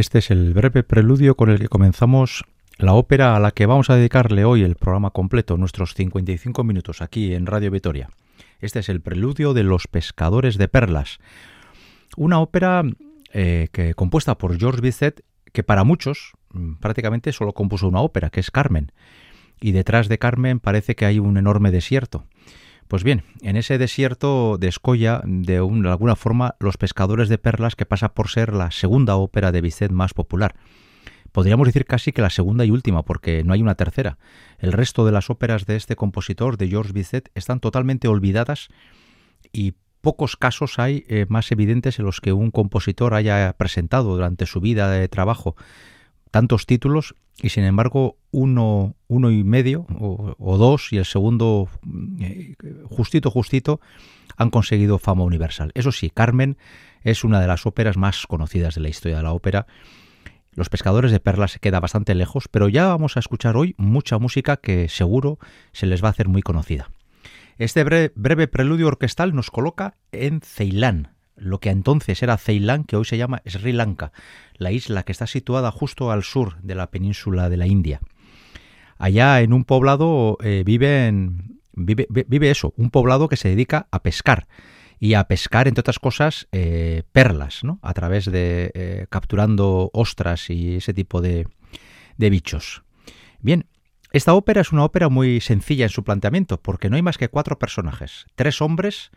Este es el breve preludio con el que comenzamos la ópera a la que vamos a dedicarle hoy el programa completo, nuestros 55 minutos aquí en Radio Vitoria. Este es el preludio de Los pescadores de perlas, una ópera eh, que compuesta por George Bizet, que para muchos mm, prácticamente solo compuso una ópera, que es Carmen, y detrás de Carmen parece que hay un enorme desierto. Pues bien, en ese desierto descolla de, alguna forma Los pescadores de perlas, que pasa por ser la segunda ópera de Bizet más popular. Podríamos decir casi que la segunda y última, porque no hay una tercera. El resto de las óperas de este compositor, de Georges Bizet, están totalmente olvidadas y pocos casos hay eh, más evidentes en los que un compositor haya presentado durante su vida de trabajo tantos títulos y sin embargo uno, uno y medio o, dos y el segundo eh, justito justito han conseguido fama universal. Eso sí, Carmen es una de las óperas más conocidas de la historia de la ópera. Los pescadores de perlas se queda bastante lejos, pero ya vamos a escuchar hoy mucha música que seguro se les va a hacer muy conocida. Este breve preludio orquestal nos coloca en Ceilán, lo que entonces era Ceilán, que hoy se llama Sri Lanka, la isla que está situada justo al sur de la península de la India. Allá en un poblado eh, vive, vive, eso, un poblado que se dedica a pescar y a pescar, entre otras cosas, eh, perlas, ¿no? a través de eh, capturando ostras y ese tipo de bichos. Bien, esta ópera es una ópera muy sencilla en su planteamiento, porque no hay más que cuatro personajes, tres hombres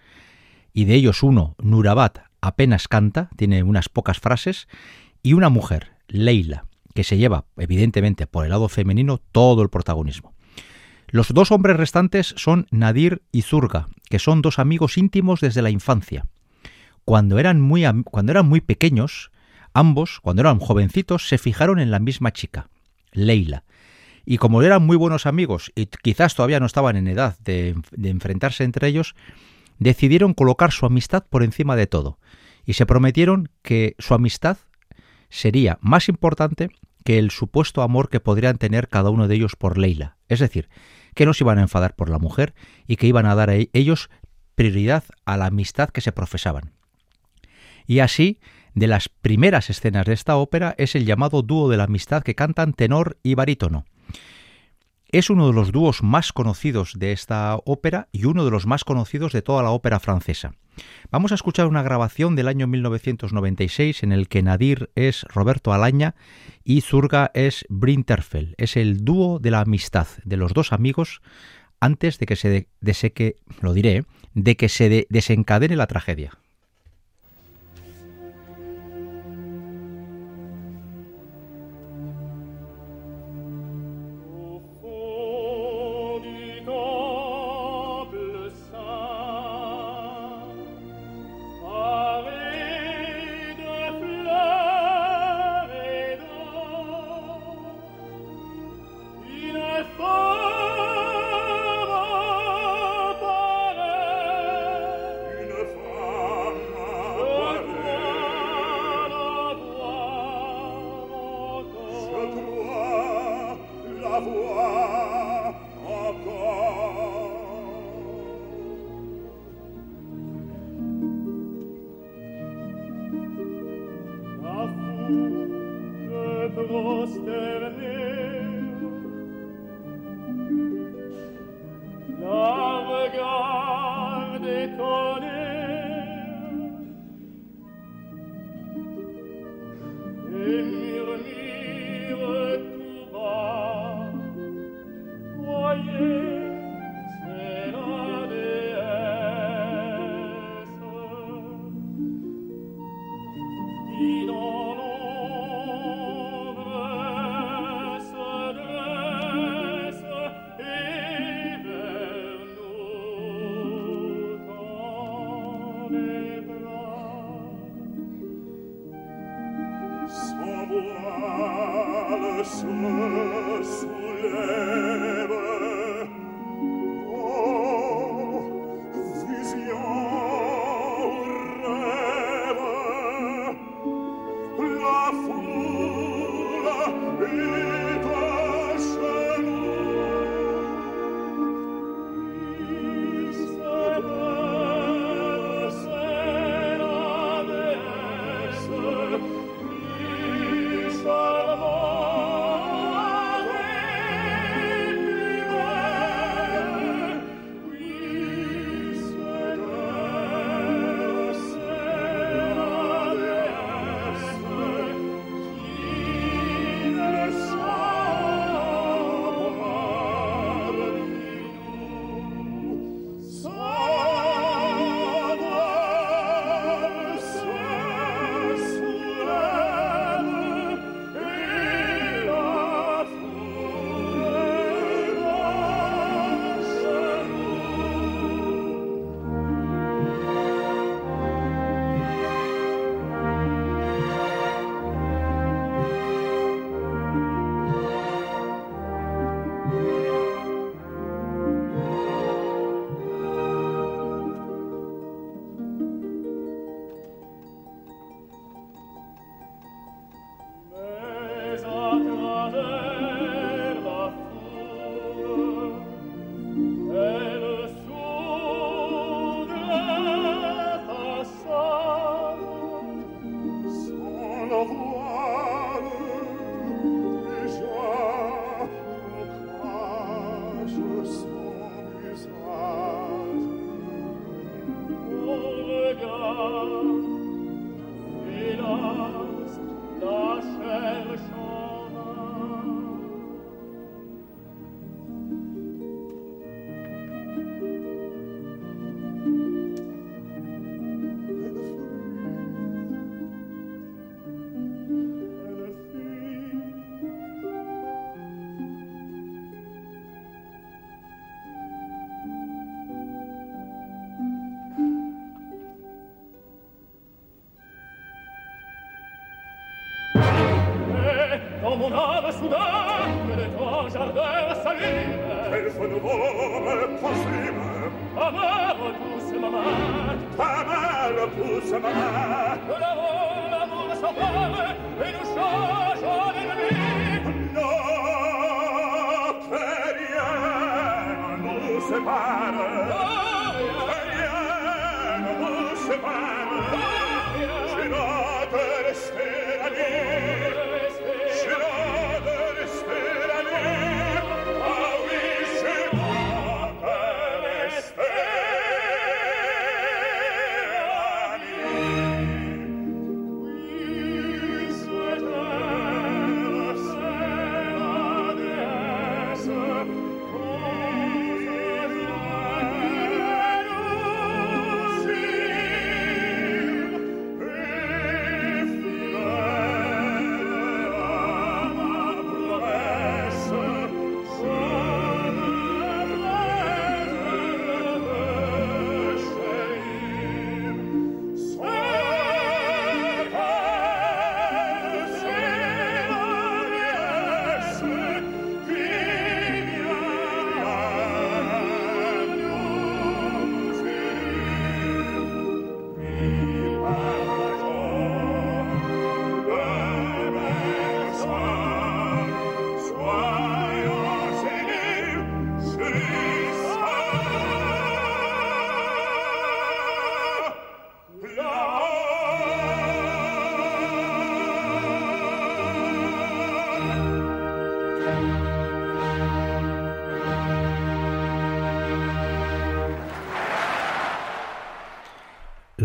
y de ellos uno, Nurabat, apenas canta, tiene unas pocas frases, y una mujer, Leila, que se lleva, evidentemente, por el lado femenino todo el protagonismo. Los dos hombres restantes son Nadir y Zurga, que son dos amigos íntimos desde la infancia. Cuando eran muy, cuando eran muy pequeños, ambos, cuando eran jovencitos, se fijaron en la misma chica, Leila. Y como eran muy buenos amigos y quizás todavía no estaban en edad de enfrentarse entre ellos, decidieron colocar su amistad por encima de todo y se prometieron que su amistad sería más importante que el supuesto amor que podrían tener cada uno de ellos por Leila. Es decir, que no se iban a enfadar por la mujer y que iban a dar a ellos prioridad a la amistad que se profesaban. Y así, de las primeras escenas de esta ópera es el llamado dúo de la amistad que cantan tenor y barítono, es uno de los dúos más conocidos de esta ópera y uno de los más conocidos de toda la ópera francesa. Vamos a escuchar una grabación del año 1996 en el que Nadir es Roberto Alaña y Zurga es Brinterfell. Es el dúo de la amistad de los dos amigos antes de que se deseque, lo diré, de que se desencadene la tragedia. soudaine de ton jardin s'allume. Quel phénomène possible Ta mère pousse ma main. Ta mère pousse ma main. De là-haut, l'amour s'empare.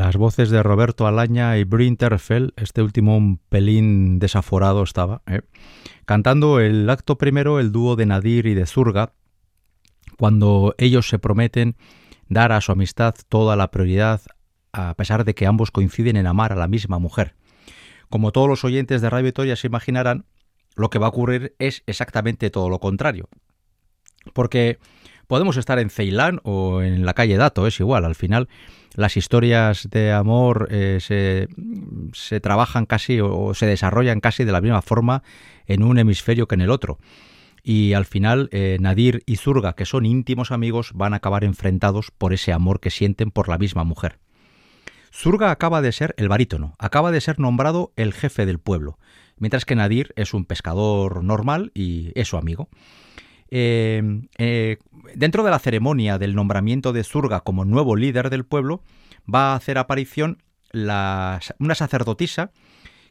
Las voces de Roberto Alaña y Brinterfeld, este último un pelín desaforado estaba, ¿eh? cantando el acto primero el dúo de Nadir y de Zurga, cuando ellos se prometen dar a su amistad toda la prioridad a pesar de que ambos coinciden en amar a la misma mujer. Como todos los oyentes de Radio Victoria se imaginarán, lo que va a ocurrir es exactamente todo lo contrario. Porque podemos estar en Ceilán o en la calle Dato, es igual, al final las historias de amor eh, se, trabajan casi o, se desarrollan casi de la misma forma en un hemisferio que en el otro. Y al final eh, Nadir y Zurga, que son íntimos amigos, van a acabar enfrentados por ese amor que sienten por la misma mujer. Zurga acaba de ser el barítono, acaba de ser nombrado el jefe del pueblo, mientras que Nadir es un pescador normal y es su amigo. Eh, dentro de la ceremonia del nombramiento de Zurga como nuevo líder del pueblo, va a hacer aparición una sacerdotisa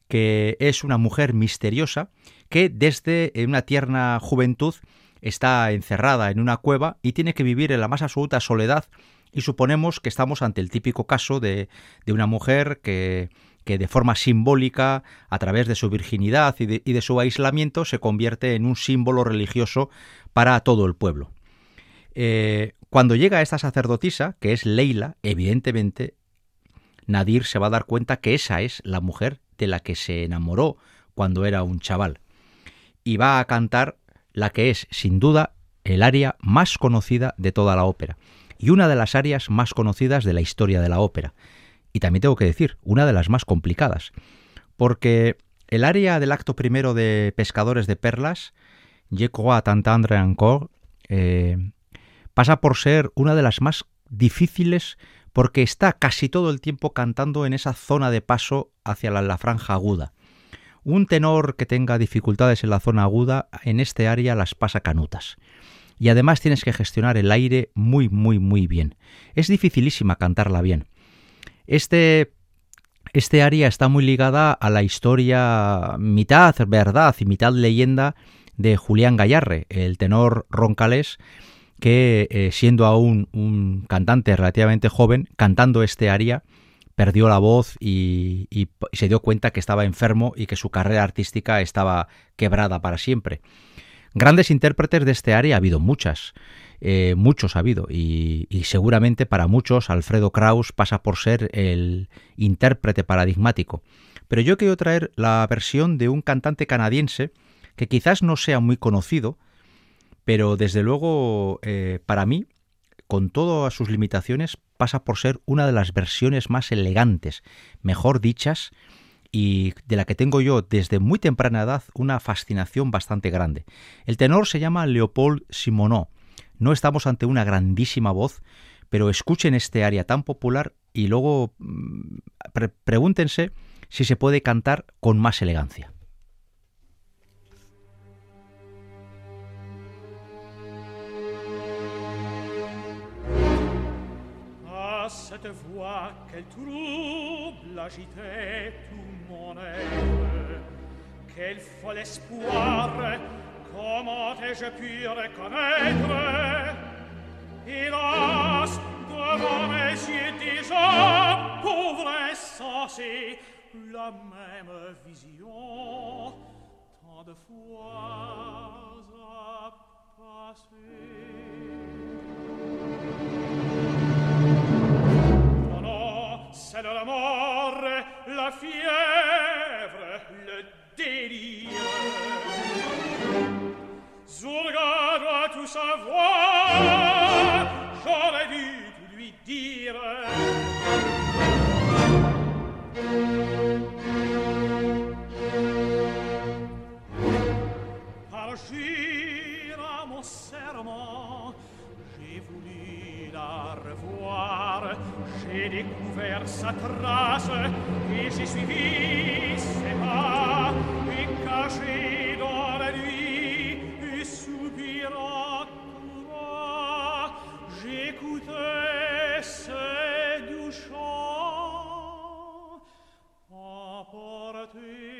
que es una mujer misteriosa que desde una tierna juventud está encerrada en una cueva y tiene que vivir en la más absoluta soledad y suponemos que estamos ante el típico caso de, de una mujer que, que de forma simbólica, a través de su virginidad y de, su aislamiento, se convierte en un símbolo religioso para todo el pueblo. Eh, cuando llega esta sacerdotisa, que es Leila, evidentemente Nadir se va a dar cuenta que esa es la mujer de la que se enamoró cuando era un chaval. Y va a cantar la que es, sin duda, el aria más conocida de toda la ópera. Y una de las arias más conocidas de la historia de la ópera. Y también tengo que decir, una de las más complicadas. Porque el aria del acto primero de Pescadores de Perlas, Je crois t'entendre encore, eh, pasa por ser una de las más difíciles porque está casi todo el tiempo cantando en esa zona de paso hacia la, franja aguda. Un tenor que tenga dificultades en la zona aguda, en este área las pasa canutas. Y además tienes que gestionar el aire muy, muy, muy bien. Es dificilísima cantarla bien. Este, este área está muy ligada a la historia mitad verdad y mitad leyenda de Julián Gallarre, el tenor roncalés, que eh, siendo aún un cantante relativamente joven, cantando este aria, perdió la voz y, y, se dio cuenta que estaba enfermo y que su carrera artística estaba quebrada para siempre. Grandes intérpretes de este área ha habido muchas, eh, muchos ha habido, y, seguramente para muchos Alfredo Kraus pasa por ser el intérprete paradigmático. Pero yo quiero traer la versión de un cantante canadiense que quizás no sea muy conocido, pero desde luego eh, para mí, con todas sus limitaciones, pasa por ser una de las versiones más elegantes, mejor dichas, y de la que tengo yo desde muy temprana edad una fascinación bastante grande. El tenor se llama Leopold Simonot. No estamos ante una grandísima voz, pero escuchen este aria tan popular y luego mm, pregúntense si se puede cantar con más elegancia. cette voix, quel trouble agitait tout mon être. Quel fol espoir, Comment ai-je pu reconnaître Hélas, devant mes yeux déjà, pauvre insensé, la même vision, tant de fois a passé. Non, non, c'est de la mort, la fièvre, le délire. Zourga doit tout savoir, j'aurais dû tout lui dire. Agir à mon serment, j'ai voulu la revoir, j'ai découvert sa trace et j'ai suivi ses pas et caché dans te du chant apportez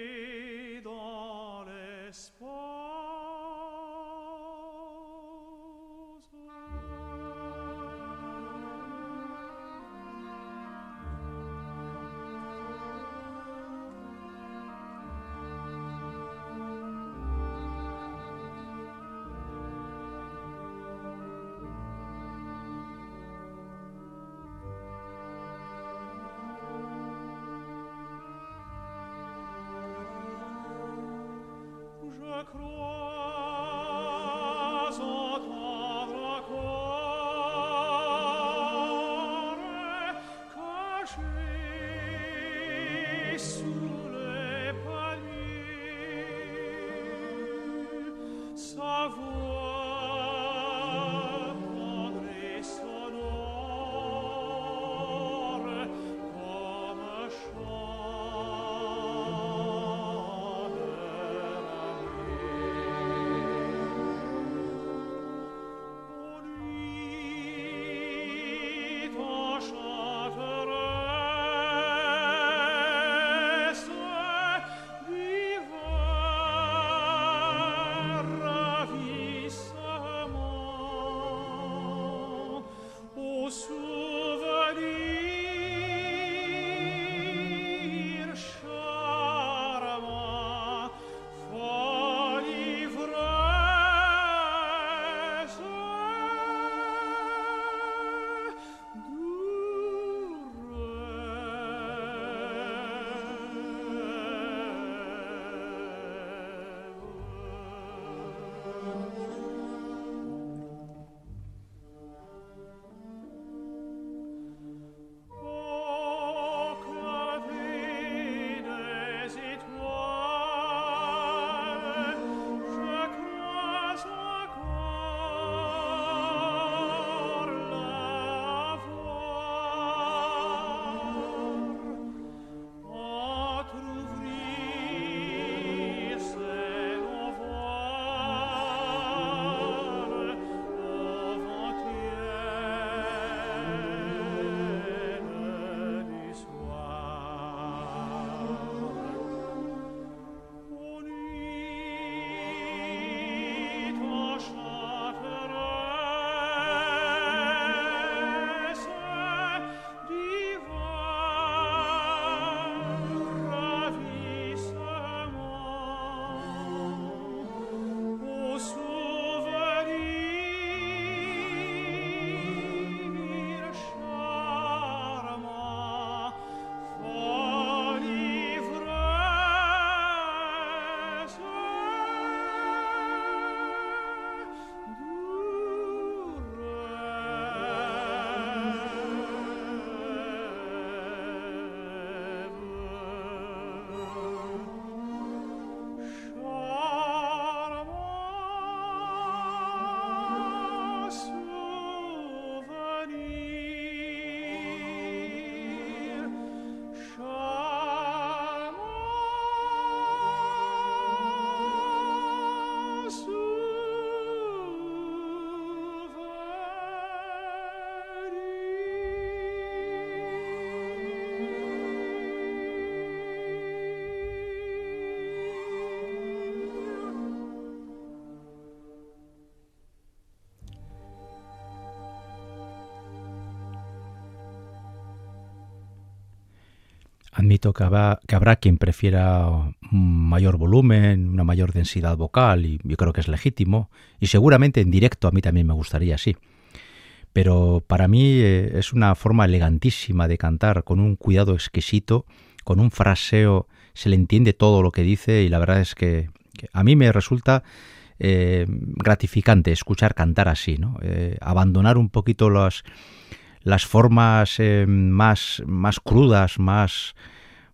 Admito que habrá, que habrá quien prefiera un mayor volumen, una mayor densidad vocal, y yo creo que es legítimo, y seguramente en directo a mí también me gustaría así. Pero para mí eh, es una forma elegantísima de cantar, con un cuidado exquisito, con un fraseo, se le entiende todo lo que dice, y la verdad es que, a mí me resulta eh, gratificante escuchar cantar así, ¿no? Eh, abandonar un poquito las, las formas más, más crudas, más,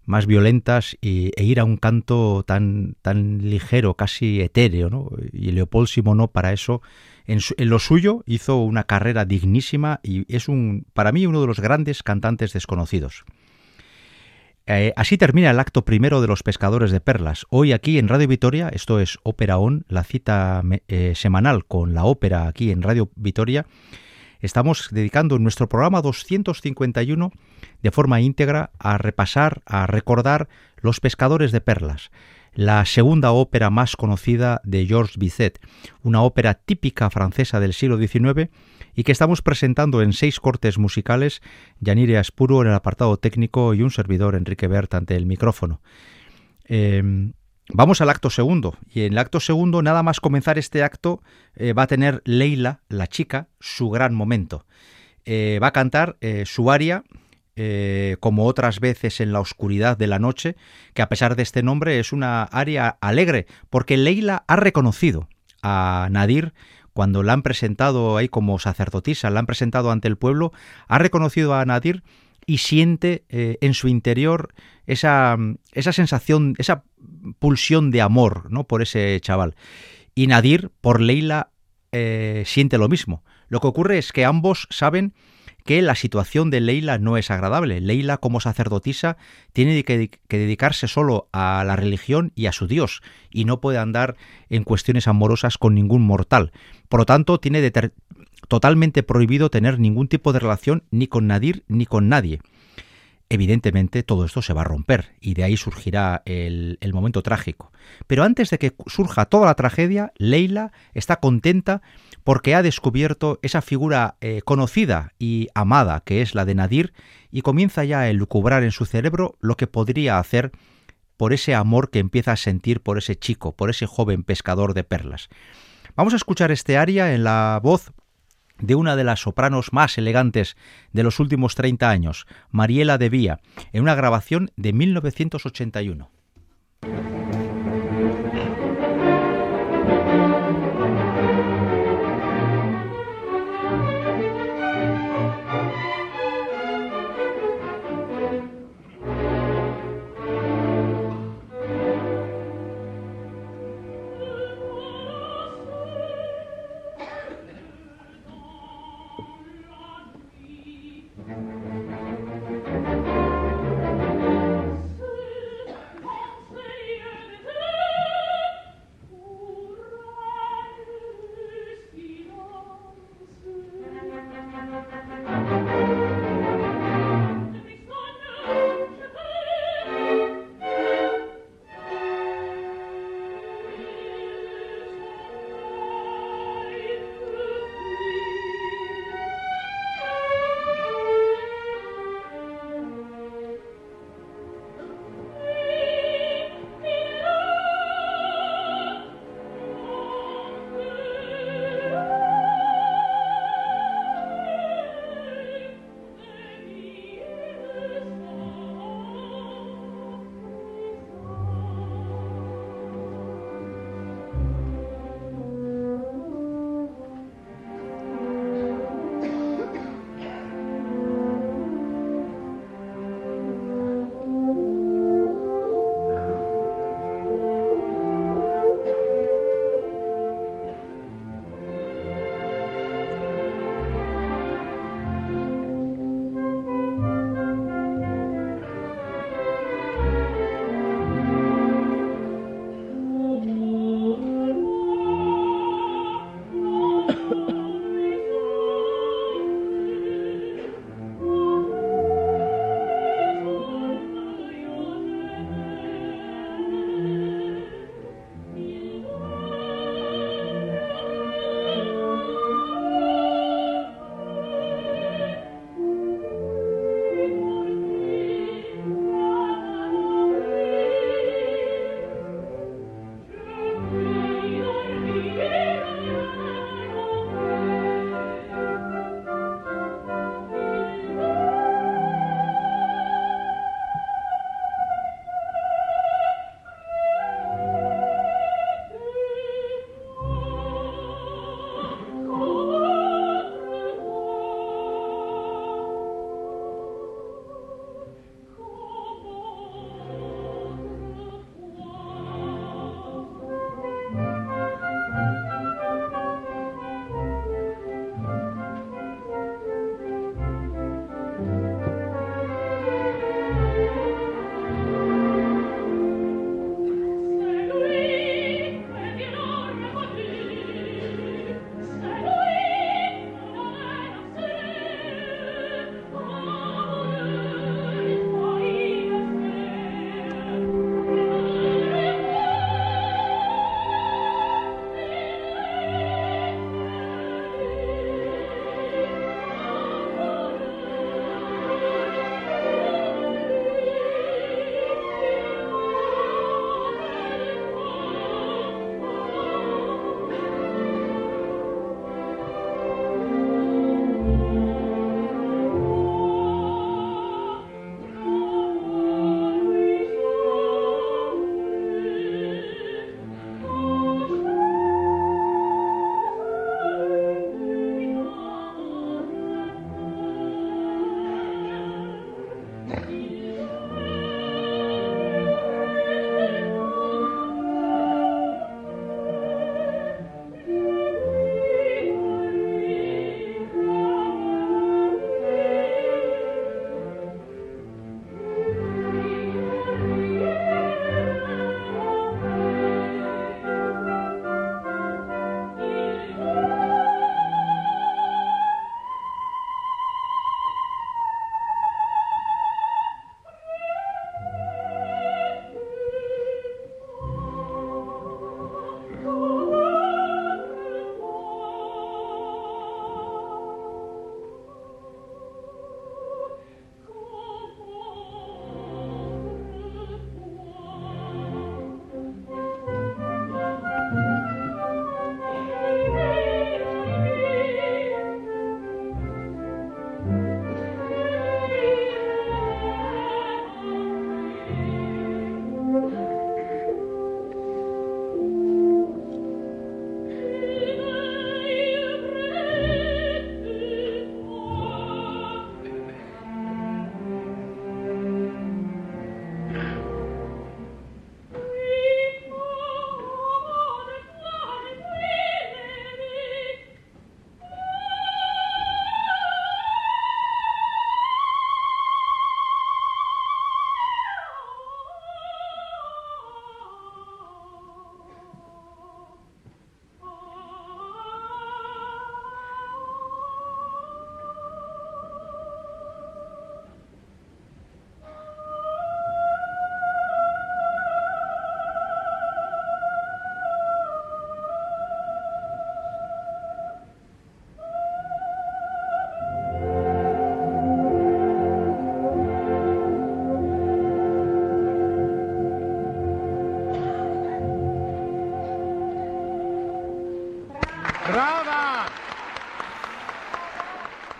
más violentas y, e ir a un canto tan, tan ligero, casi etéreo, ¿no? Y Leopold Simoneau para eso, en, lo suyo, hizo una carrera dignísima y es un, para mí uno de los grandes cantantes desconocidos. Eh, así termina el acto primero de los pescadores de perlas. Hoy aquí en Radio Vitoria, esto es Ópera On, la cita eh, semanal con la ópera aquí en Radio Vitoria, estamos dedicando nuestro programa 251 de forma íntegra a repasar, a recordar Los pescadores de perlas, la segunda ópera más conocida de Georges Bizet, una ópera típica francesa del siglo XIX y que estamos presentando en seis cortes musicales, Yanire Aspuro en el apartado técnico y un servidor, Enrique Bert, ante el micrófono. Eh, vamos al acto segundo, y en el acto segundo, nada más comenzar este acto, eh, va a tener Leila, la chica, su gran momento. Eh, va a cantar eh, su aria, como otras veces en la oscuridad de la noche, que a pesar de este nombre es una aria alegre, porque Leila ha reconocido a Nadir cuando la han presentado ahí como sacerdotisa, la han presentado ante el pueblo, ha reconocido a Nadir y siente eh, en su interior esa, esa sensación, esa pulsión de amor ¿no? por ese chaval. Y Nadir, por Leila, eh, siente lo mismo. Lo que ocurre es que ambos saben que la situación de Leila no es agradable. Leila, como sacerdotisa, tiene que, que, dedicarse solo a la religión y a su Dios, y no puede andar en cuestiones amorosas con ningún mortal. Por lo tanto, tiene totalmente prohibido tener ningún tipo de relación ni con Nadir ni con nadie. Evidentemente todo esto se va a romper y de ahí surgirá el, momento trágico. Pero antes de que surja toda la tragedia, Leila está contenta porque ha descubierto esa figura eh, conocida y amada que es la de Nadir y comienza ya a elucubrar en su cerebro lo que podría hacer por ese amor que empieza a sentir por ese chico, por ese joven pescador de perlas. Vamos a escuchar este aria en la voz de una de las sopranos más elegantes de los últimos 30 años, Mariela de Vía, en una grabación de 1981.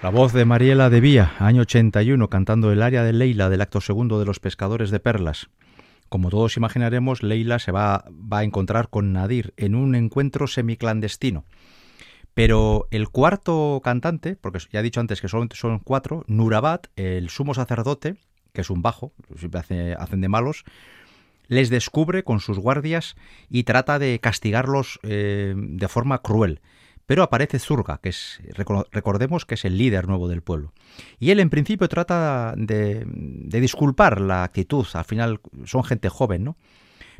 La voz de Mariela de Vía, año 81, cantando el área de Leila del acto segundo de Los Pescadores de Perlas. Como todos imaginaremos, Leila se va, a encontrar con Nadir en un encuentro semiclandestino. Pero el cuarto cantante, porque ya he dicho antes que solamente son cuatro, Nurabat, el sumo sacerdote, que es un bajo, siempre hace- hacen de malos, les descubre con sus guardias y trata de castigarlos eh, de forma cruel. Pero aparece Zurga, que es, reco- recordemos que es el líder nuevo del pueblo. Y él en principio trata de, de disculpar la actitud, al final son gente joven, ¿no?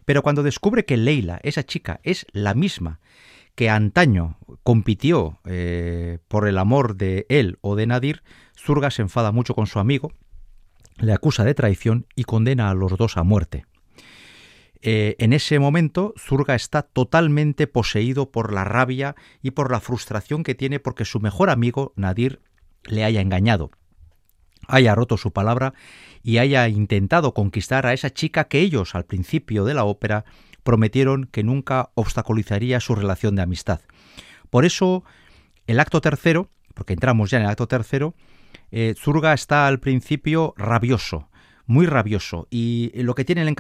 Pero cuando descubre que Leila, esa chica, es la misma que antaño compitió eh, por el amor de él o de Nadir, Zurga se enfada mucho con su amigo, le acusa de traición y condena a los dos a muerte. Eh, en ese momento, Zurga está totalmente poseído por la rabia y por la frustración que tiene porque su mejor amigo, Nadir, le haya engañado, haya roto su palabra y haya intentado conquistar a esa chica que ellos, al principio de la ópera, prometieron que nunca obstaculizaría su relación de amistad. Por eso, el acto tercero, porque entramos ya en el acto tercero, eh, Zurga está al principio rabioso, muy rabioso, y lo que tiene en,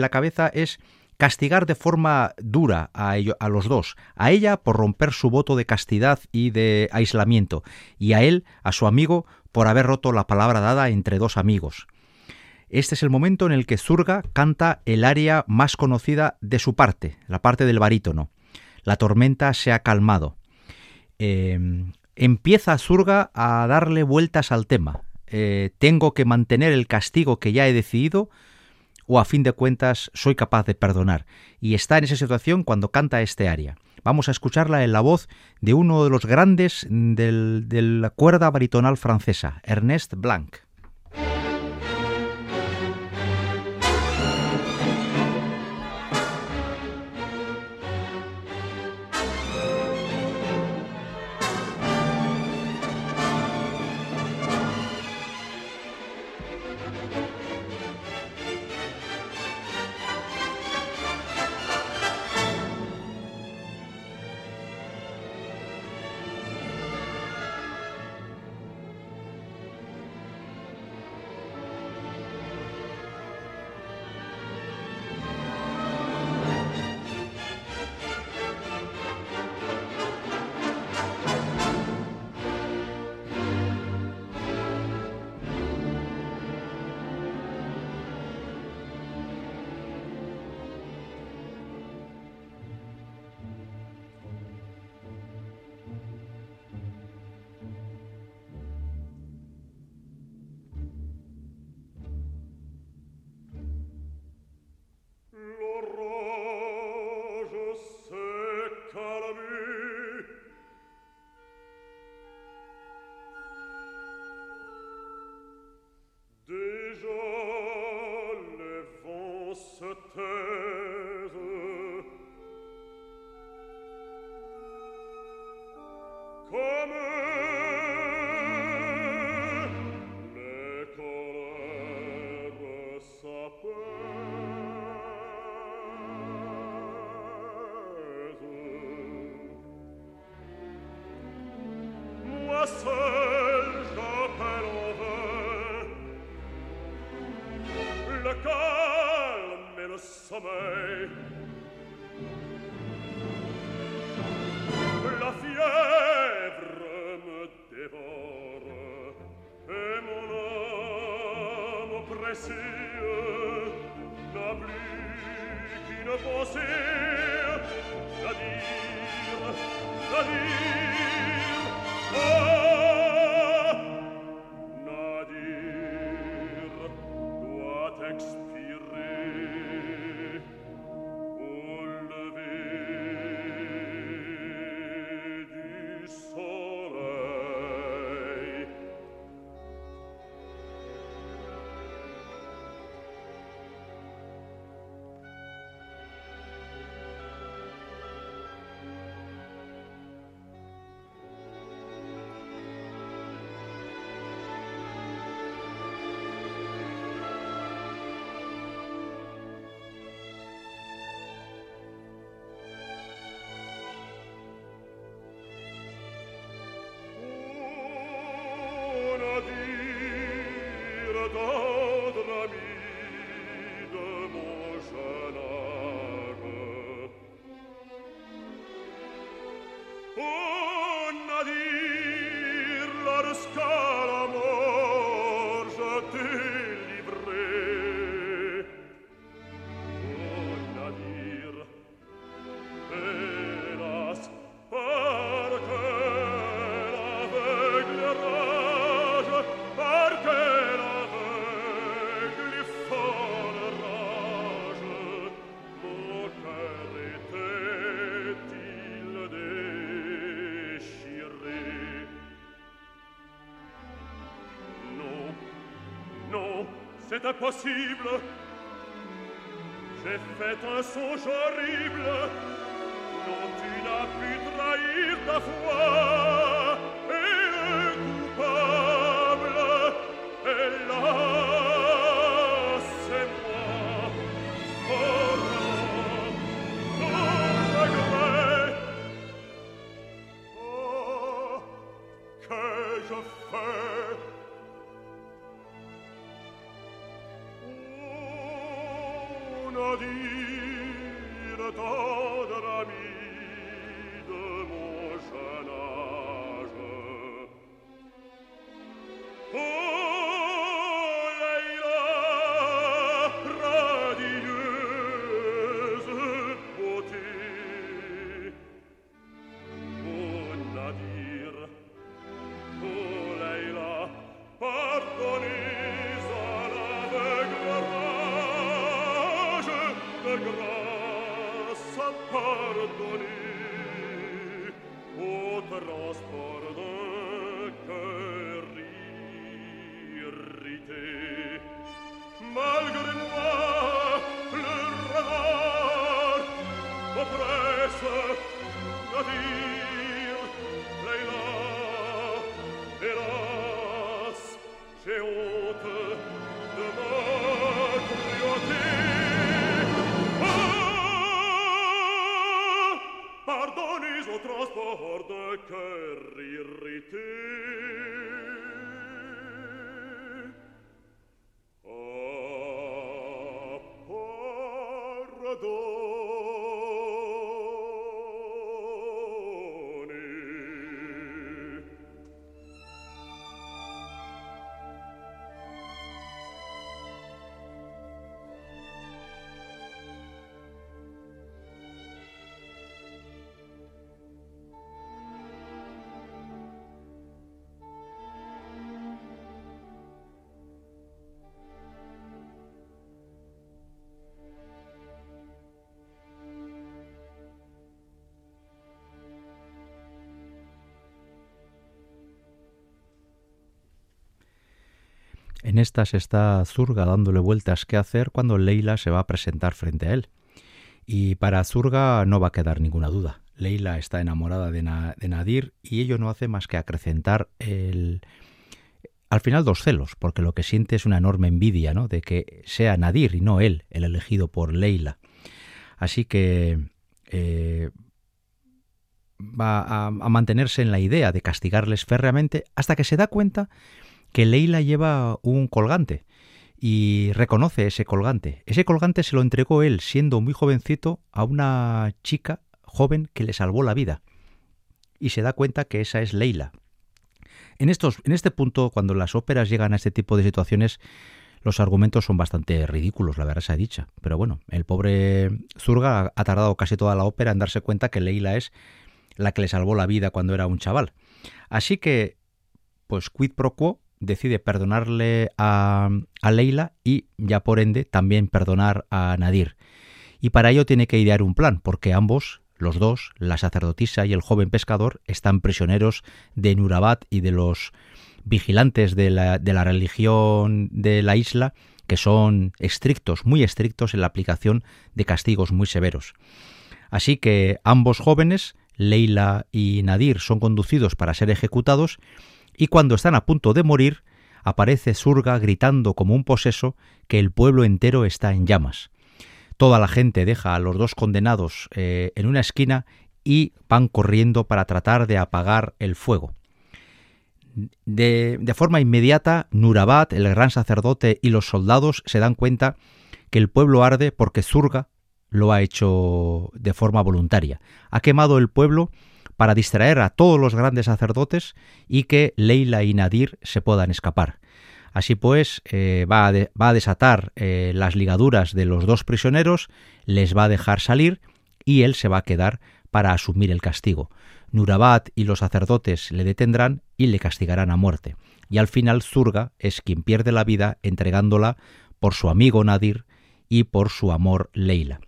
la cabeza es castigar de forma dura a, ello- a los dos, a ella por romper su voto de castidad y de aislamiento, y a él, a su amigo, por haber roto la palabra dada entre dos amigos. Este es el momento en el que Zurga canta el aria más conocida de su parte, la parte del barítono. La tormenta se ha calmado. Eh, empieza Zurga a darle vueltas al tema. Eh, tengo que mantener el castigo que ya he decidido o a fin de cuentas soy capaz de perdonar. Y está en esa situación cuando canta este aria. Vamos a escucharla en la voz de uno de los grandes de la cuerda baritonal francesa, Ernest Blanc. dire, da dire, oh! c'était impossible J'ai fait un songe horrible Dont tu n'as pu trahir ta foi adoro En estas está Zurga dándole vueltas qué hacer cuando Leila se va a presentar frente a él. Y para Zurga no va a quedar ninguna duda. Leila está enamorada de, Na- de Nadir y ello no hace más que acrecentar el... Al final dos celos, porque lo que siente es una enorme envidia, ¿no? De que sea Nadir y no él el elegido por Leila. Así que eh, va a, a mantenerse en la idea de castigarles férreamente hasta que se da cuenta que Leila lleva un colgante y reconoce ese colgante. Ese colgante se lo entregó él siendo muy jovencito a una chica joven que le salvó la vida. Y se da cuenta que esa es Leila. En, estos, en este punto, cuando las óperas llegan a este tipo de situaciones, los argumentos son bastante ridículos, la verdad se ha dicha. Pero bueno, el pobre Zurga ha tardado casi toda la ópera en darse cuenta que Leila es la que le salvó la vida cuando era un chaval. Así que, pues quid pro quo, decide perdonarle a, a Leila y ya por ende también perdonar a Nadir. Y para ello tiene que idear un plan, porque ambos, los dos, la sacerdotisa y el joven pescador, están prisioneros de Nurabat y de los vigilantes de la, de la religión de la isla, que son estrictos, muy estrictos en la aplicación de castigos muy severos. Así que ambos jóvenes, Leila y Nadir, son conducidos para ser ejecutados y cuando están a punto de morir, aparece Surga gritando como un poseso que el pueblo entero está en llamas. Toda la gente deja a los dos condenados eh, en una esquina y van corriendo para tratar de apagar el fuego. De, de, forma inmediata, Nurabat, el gran sacerdote, y los soldados se dan cuenta que el pueblo arde porque Zurga lo ha hecho de forma voluntaria. Ha quemado el pueblo para distraer a todos los grandes sacerdotes y que Leila y Nadir se puedan escapar. Así pues, eh, va, a desatar eh, las ligaduras de los dos prisioneros, les va a dejar salir y él se va a quedar para asumir el castigo. Nurabat y los sacerdotes le detendrán y le castigarán a muerte. Y al final Zurga es quien pierde la vida entregándola por su amigo Nadir y por su amor Leila.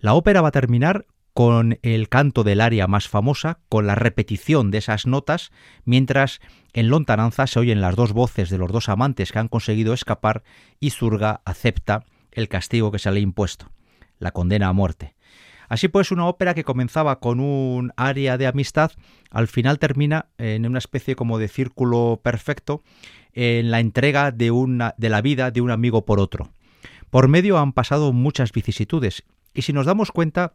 La ópera va a terminar con el canto del aria más famosa, con la repetición de esas notas, mientras en lontananza se oyen las dos voces de los dos amantes que han conseguido escapar y Zurga acepta el castigo que se le ha impuesto, la condena a muerte. Así pues, una ópera que comenzaba con un aria de amistad, al final termina en una especie como de círculo perfecto en la entrega de, una, de la vida de un amigo por otro. Por medio han pasado muchas vicisitudes y si nos damos cuenta,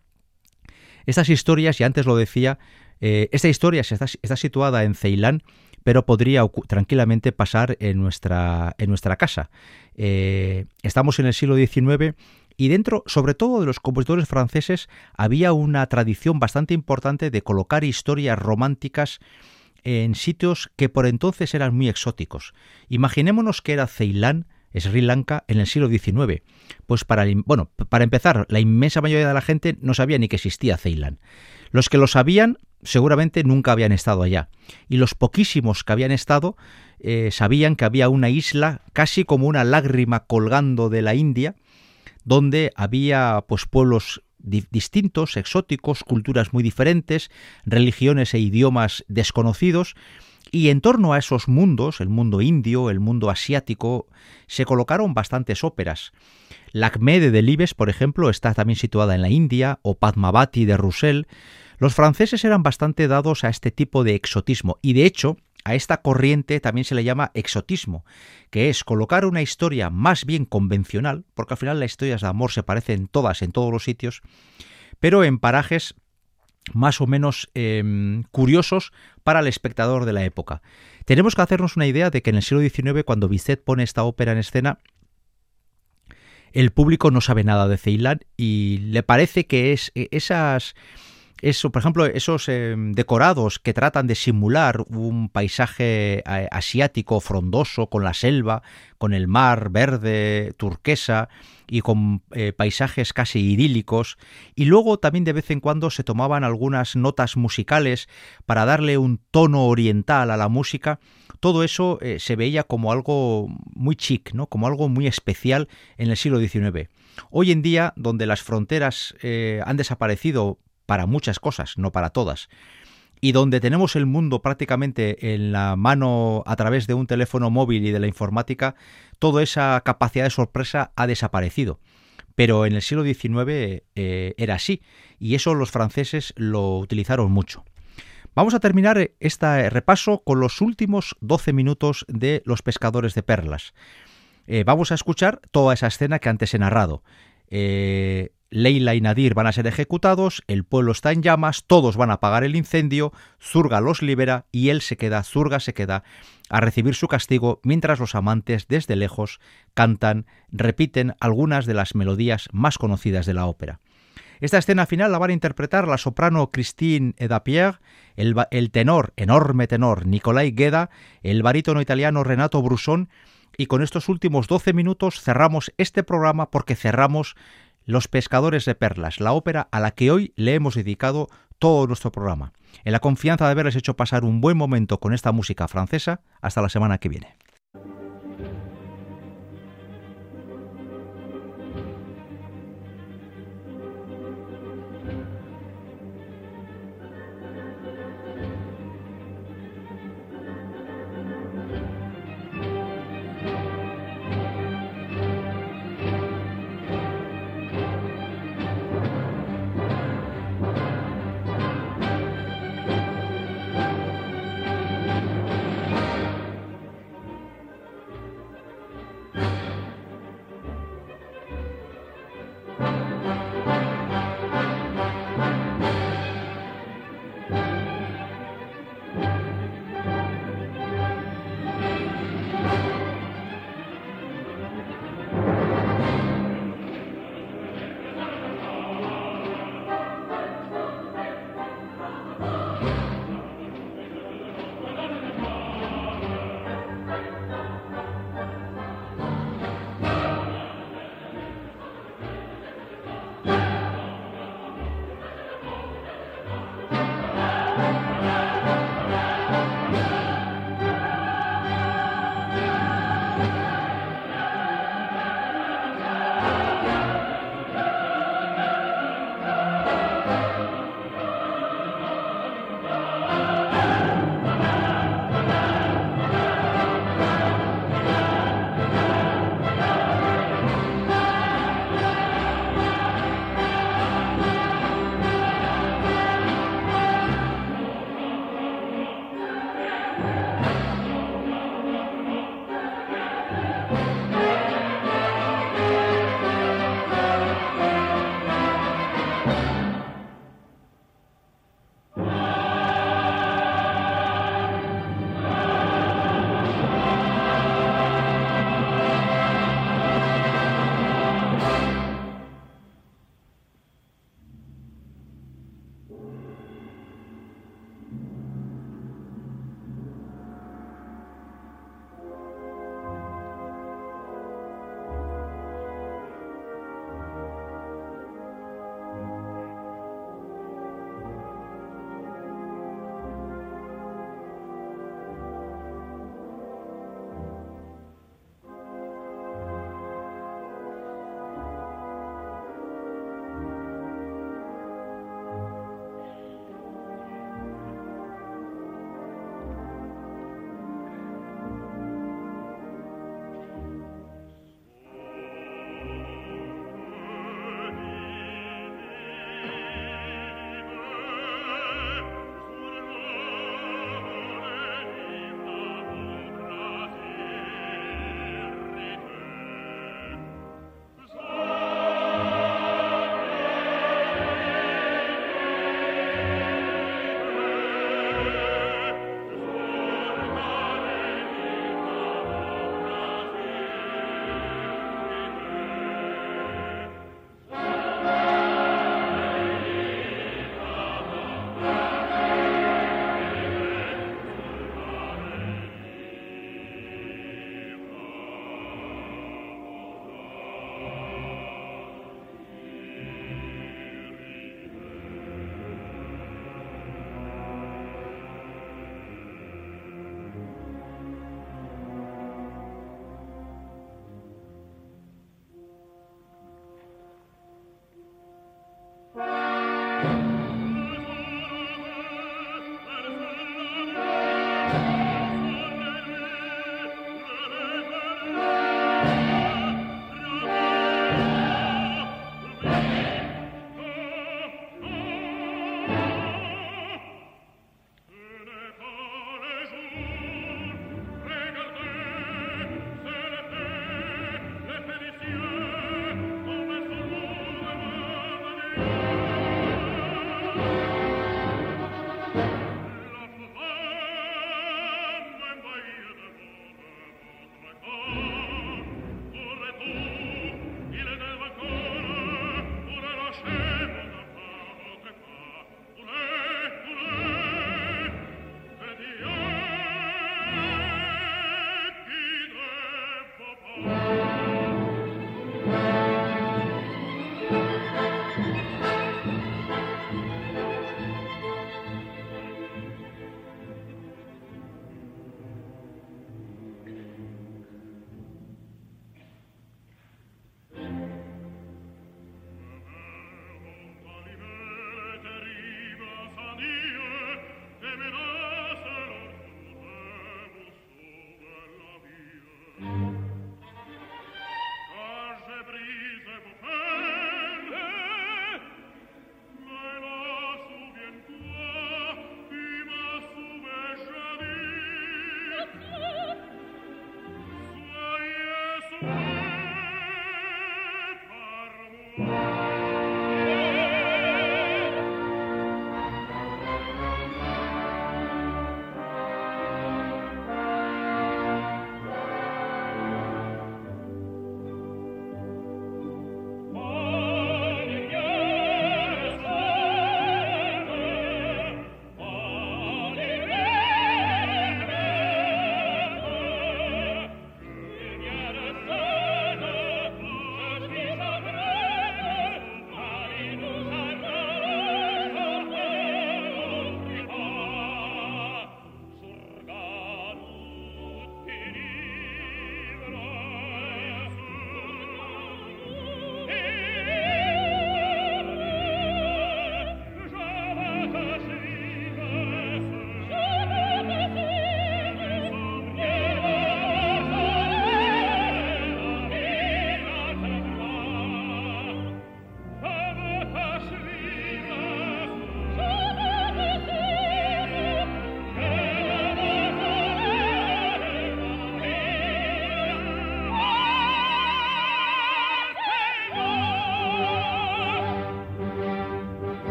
estas historias, y antes lo decía, eh, esta historia está, situada en Ceilán, pero podría tranquilamente pasar en nuestra, en nuestra casa. Eh, estamos en el siglo XIX y dentro, sobre todo de los compositores franceses, había una tradición bastante importante de colocar historias románticas en sitios que por entonces eran muy exóticos. Imaginémonos que era Ceilán, Sri Lanka en el siglo XIX. Pues para, bueno, para empezar, la inmensa mayoría de la gente no sabía ni que existía Ceilán. Los que lo sabían seguramente nunca habían estado allá. Y los poquísimos que habían estado eh, sabían que había una isla casi como una lágrima colgando de la India, donde había pues pueblos di distintos, exóticos, culturas muy diferentes, religiones e idiomas desconocidos, y en torno a esos mundos, el mundo indio, el mundo asiático, se colocaron bastantes óperas. L'Acme de Delibes, por ejemplo, está también situada en la India, o Padmavati de Roussel. Los franceses eran bastante dados a este tipo de exotismo, y de hecho, a esta corriente también se le llama exotismo, que es colocar una historia más bien convencional, porque al final las historias de amor se parecen todas en todos los sitios, pero en parajes más o menos eh, curiosos para el espectador de la época. Tenemos que hacernos una idea de que en el siglo XIX, cuando Bizet pone esta ópera en escena, el público no sabe nada de Ceilán y le parece que es e, esas eso, por ejemplo, esos eh, decorados que tratan de simular un paisaje eh, asiático frondoso con la selva, con el mar verde, turquesa y con eh, paisajes casi idílicos. Y luego también de vez en cuando se tomaban algunas notas musicales para darle un tono oriental a la música. Todo eso se veía como algo muy chic, ¿no? como algo muy especial en el siglo XIX. Hoy en día, donde las fronteras han desaparecido para muchas cosas, no para todas. Y donde tenemos el mundo prácticamente en la mano a través de un teléfono móvil y de la informática, toda esa capacidad de sorpresa ha desaparecido. Pero en el siglo XIX eh, era así, y eso los franceses lo utilizaron mucho. Vamos a terminar este repaso con los últimos 12 minutos de Los pescadores de perlas. Eh, vamos a escuchar toda esa escena que antes he narrado. Eh, Leila y Nadir van a ser ejecutados, el pueblo está en llamas, todos van a apagar el incendio, Zurga los libera y él se queda, Zurga se queda a recibir su castigo mientras los amantes desde lejos cantan, repiten algunas de las melodías más conocidas de la ópera. Esta escena final la van a interpretar la soprano Christine Edapierre, el, el tenor, enorme tenor, Nicolai Gueda, el barítono italiano Renato Brusón, y con estos últimos 12 minutos cerramos este programa porque cerramos Los Pescadores de Perlas, la ópera a la que hoy le hemos dedicado todo nuestro programa. En la confianza de haberles hecho pasar un buen momento con esta música francesa, hasta la semana que viene.